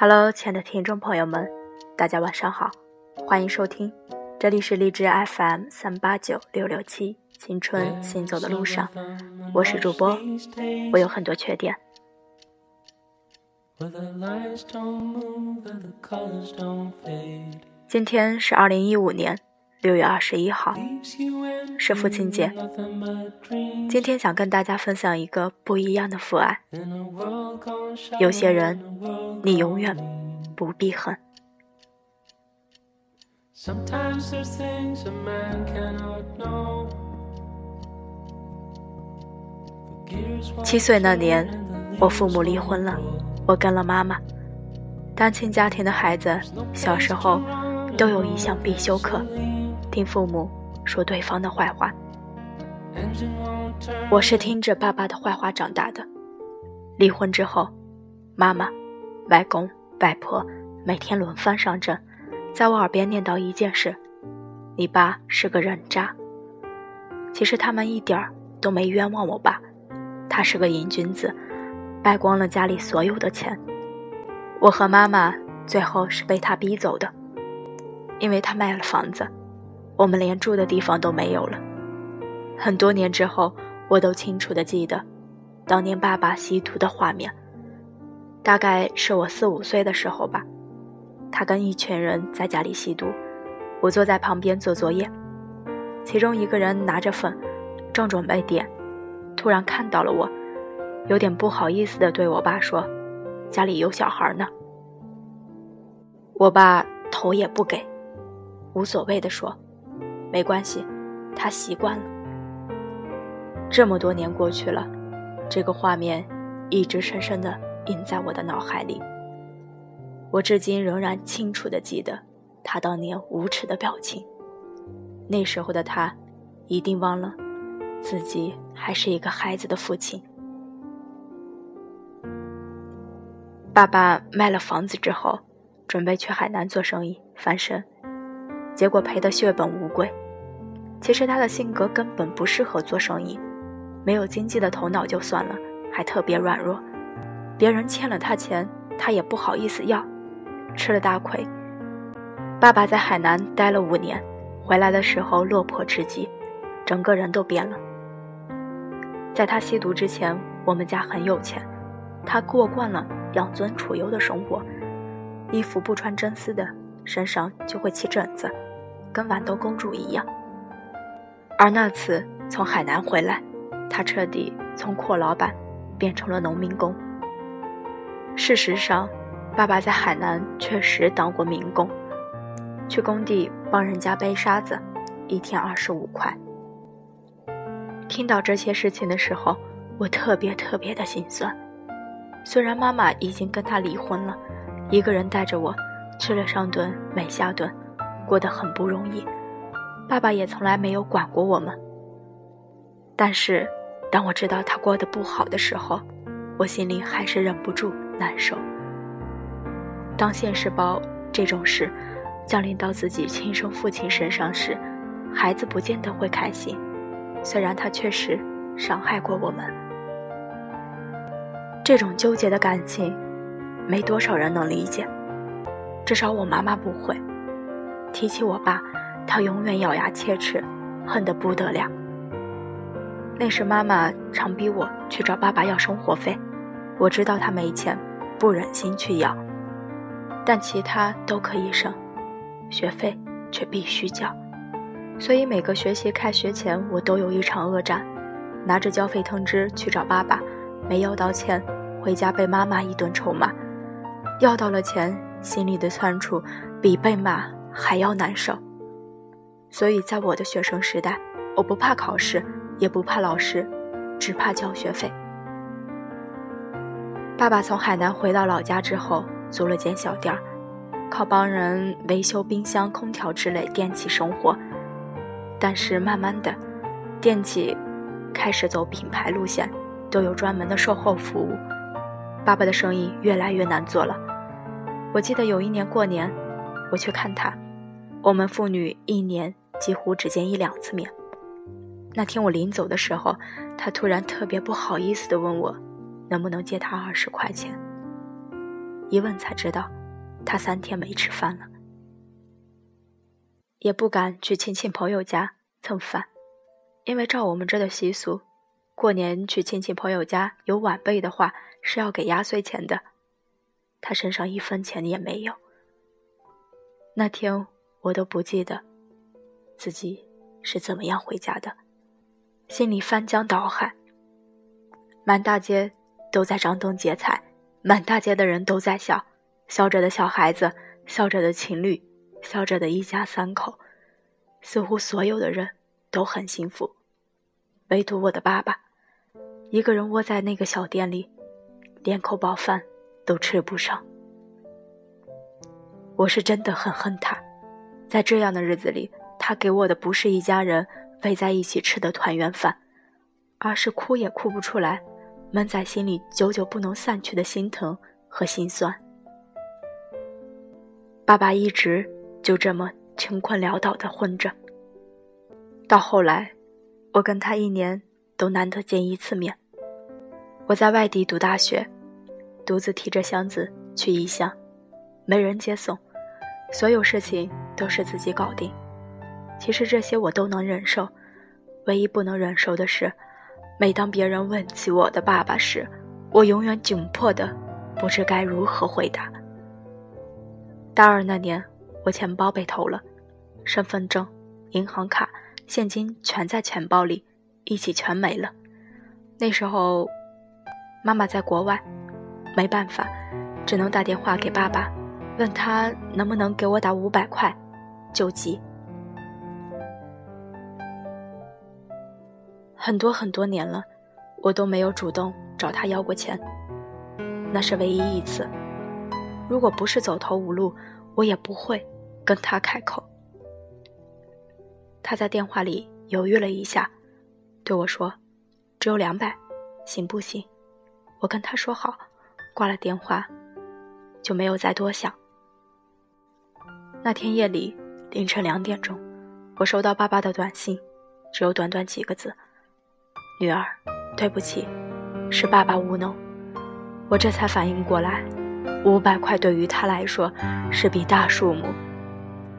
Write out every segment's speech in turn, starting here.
Hello，亲爱的听众朋友们，大家晚上好，欢迎收听，这里是荔枝 FM 三八九六六七，青春行走的路上，我是主播，我有很多缺点。今天是二零一五年六月二十一号，是父亲节。今天想跟大家分享一个不一样的父爱。有些人，你永远不必恨。七岁那年，我父母离婚了，我跟了妈妈。单亲家庭的孩子，小时候都有一项必修课，听父母说对方的坏话。我是听着爸爸的坏话长大的。离婚之后，妈妈、外公、外婆每天轮番上阵，在我耳边念叨一件事：“你爸是个人渣。”其实他们一点儿都没冤枉我爸，他是个瘾君子，败光了家里所有的钱。我和妈妈最后是被他逼走的，因为他卖了房子，我们连住的地方都没有了。很多年之后，我都清楚的记得，当年爸爸吸毒的画面。大概是我四五岁的时候吧，他跟一群人在家里吸毒，我坐在旁边做作业，其中一个人拿着粉，正准备点，突然看到了我，有点不好意思的对我爸说：“家里有小孩呢。”我爸头也不给，无所谓的说：“没关系，他习惯了。”这么多年过去了，这个画面一直深深的印在我的脑海里。我至今仍然清楚的记得他当年无耻的表情。那时候的他，一定忘了自己还是一个孩子的父亲。爸爸卖了房子之后，准备去海南做生意翻身，结果赔得血本无归。其实他的性格根本不适合做生意。没有经济的头脑就算了，还特别软弱。别人欠了他钱，他也不好意思要，吃了大亏。爸爸在海南待了五年，回来的时候落魄至极，整个人都变了。在他吸毒之前，我们家很有钱，他过惯了养尊处优的生活，衣服不穿真丝的，身上就会起疹子，跟豌豆公主一样。而那次从海南回来。他彻底从阔老板变成了农民工。事实上，爸爸在海南确实当过民工，去工地帮人家背沙子，一天二十五块。听到这些事情的时候，我特别特别的心酸。虽然妈妈已经跟他离婚了，一个人带着我，吃了上顿没下顿，过得很不容易。爸爸也从来没有管过我们，但是。当我知道他过得不好的时候，我心里还是忍不住难受。当现实包这种事降临到自己亲生父亲身上时，孩子不见得会开心。虽然他确实伤害过我们，这种纠结的感情，没多少人能理解。至少我妈妈不会。提起我爸，他永远咬牙切齿，恨得不得了。那时妈妈常逼我去找爸爸要生活费，我知道他没钱，不忍心去要，但其他都可以省，学费却必须交，所以每个学期开学前我都有一场恶战，拿着交费通知去找爸爸，没要到钱，回家被妈妈一顿臭骂，要到了钱，心里的酸楚比被骂还要难受，所以在我的学生时代，我不怕考试。也不怕老师，只怕交学费。爸爸从海南回到老家之后，租了间小店儿，靠帮人维修冰箱、空调之类电器生活。但是慢慢的，电器开始走品牌路线，都有专门的售后服务。爸爸的生意越来越难做了。我记得有一年过年，我去看他，我们父女一年几乎只见一两次面。那天我临走的时候，他突然特别不好意思地问我，能不能借他二十块钱。一问才知道，他三天没吃饭了。也不敢去亲戚朋友家蹭饭，因为照我们这的习俗，过年去亲戚朋友家有晚辈的话是要给压岁钱的。他身上一分钱也没有。那天我都不记得自己是怎么样回家的，心里翻江倒海。满大街都在张灯结彩，满大街的人都在笑，笑着的小孩子，笑着的情侣。笑着的一家三口，似乎所有的人都很幸福，唯独我的爸爸，一个人窝在那个小店里，连口饱饭都吃不上。我是真的很恨他，在这样的日子里，他给我的不是一家人围在一起吃的团圆饭，而是哭也哭不出来，闷在心里久久不能散去的心疼和心酸。爸爸一直。就这么穷困潦倒的混着，到后来，我跟他一年都难得见一次面。我在外地读大学，独自提着箱子去异乡，没人接送，所有事情都是自己搞定。其实这些我都能忍受，唯一不能忍受的是，每当别人问起我的爸爸时，我永远窘迫的不知该如何回答。大二那年。我钱包被偷了，身份证、银行卡、现金全在钱包里，一起全没了。那时候，妈妈在国外，没办法，只能打电话给爸爸，问他能不能给我打五百块，救急。很多很多年了，我都没有主动找他要过钱，那是唯一一次。如果不是走投无路，我也不会。跟他开口，他在电话里犹豫了一下，对我说：“只有两百，行不行？”我跟他说好，挂了电话，就没有再多想。那天夜里凌晨两点钟，我收到爸爸的短信，只有短短几个字：“女儿，对不起，是爸爸无能。”我这才反应过来，五百块对于他来说是笔大数目。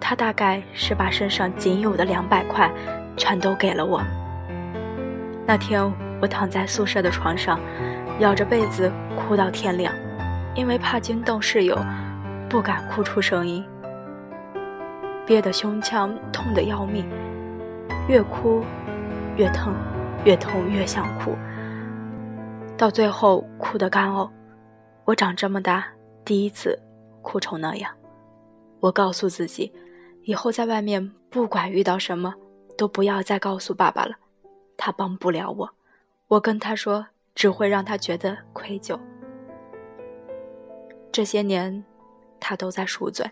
他大概是把身上仅有的两百块全都给了我。那天我躺在宿舍的床上，咬着被子哭到天亮，因为怕惊动室友，不敢哭出声音，憋得胸腔痛得要命，越哭越疼，越痛越想哭，到最后哭得干呕。我长这么大第一次哭成那样，我告诉自己。以后在外面，不管遇到什么，都不要再告诉爸爸了，他帮不了我。我跟他说，只会让他觉得愧疚。这些年，他都在赎罪，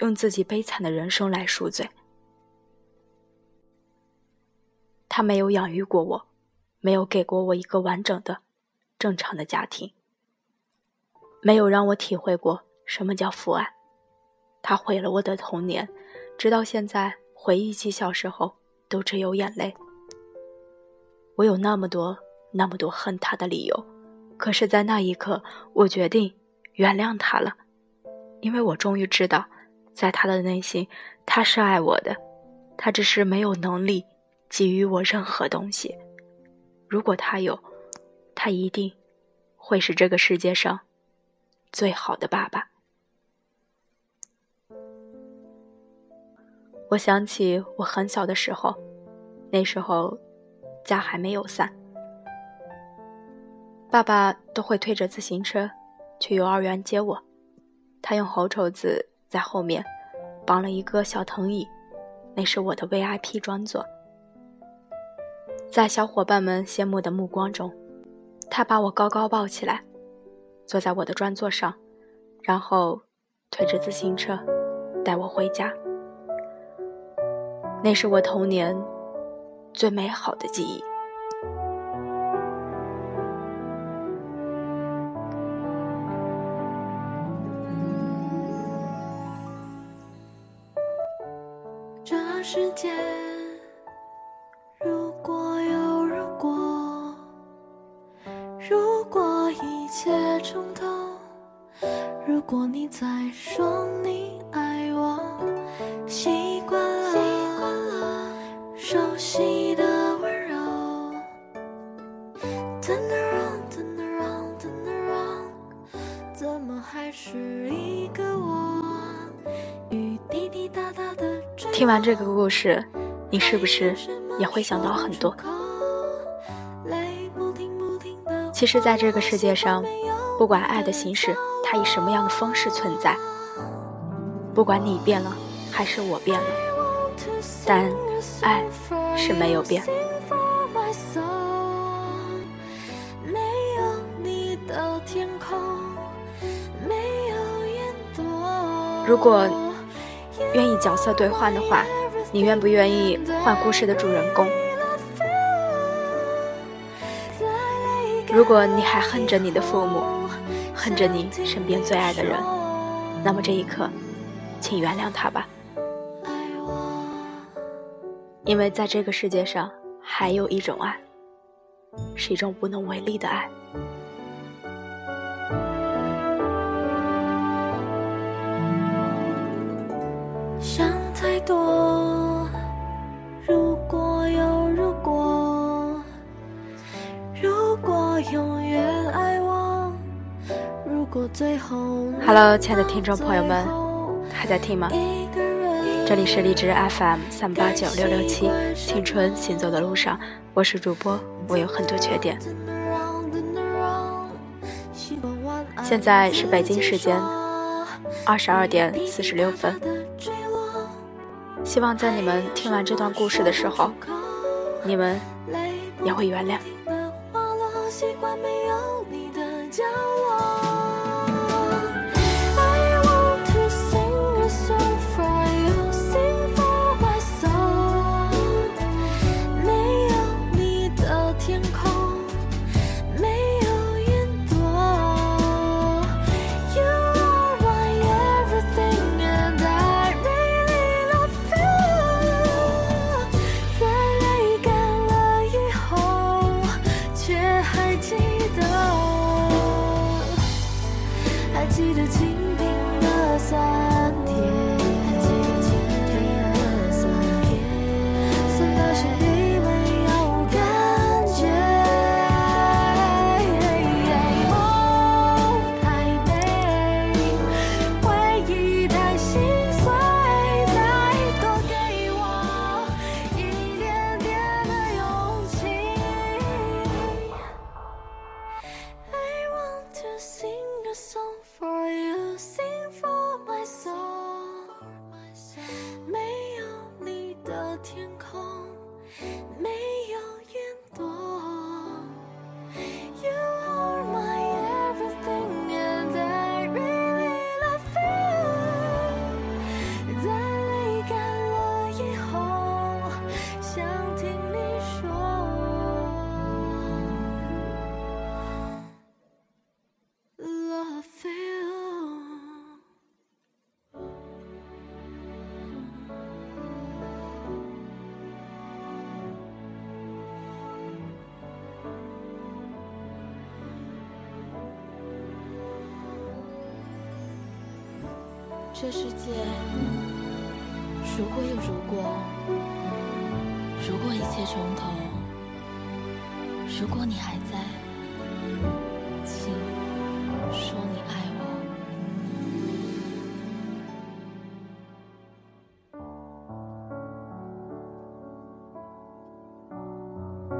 用自己悲惨的人生来赎罪。他没有养育过我，没有给过我一个完整的、正常的家庭，没有让我体会过什么叫父爱。他毁了我的童年。直到现在，回忆起小时候，都只有眼泪。我有那么多、那么多恨他的理由，可是，在那一刻，我决定原谅他了，因为我终于知道，在他的内心，他是爱我的，他只是没有能力给予我任何东西。如果他有，他一定会是这个世界上最好的爸爸。我想起我很小的时候，那时候家还没有散，爸爸都会推着自行车去幼儿园接我，他用红绸子在后面绑了一个小藤椅，那是我的 VIP 专座。在小伙伴们羡慕的目光中，他把我高高抱起来，坐在我的专座上，然后推着自行车带我回家。那是我童年最美好的记忆。世界如果有如果，如果一切重头。如果你再说你爱我，习惯了习惯了熟悉的温柔。Turn around, turn around, turn around，怎么还是一个我？听完这个故事，你是不是也会想到很多？其实，在这个世界上，不管爱的形式，它以什么样的方式存在，不管你变了还是我变了，但爱是没有变。如果愿意角色兑换的话，你愿不愿意换故事的主人公？如果你还恨着你的父母，恨着你身边最爱的人，那么这一刻，请原谅他吧，因为在这个世界上还有一种爱，是一种无能为力的爱。想太多，如果有如果，如果永远爱我，如果最后 Hello，亲爱的听众朋友们，还在听吗？这里是荔枝 FM 三八九六六七，青春行走的路上，我是主播，我有很多缺点。现在是北京时间二十二点四十六分，希望在你们听完这段故事的时候，你们也会原谅。记得清贫的伞。这世界如果有如果，如果一切从头，如果你还在，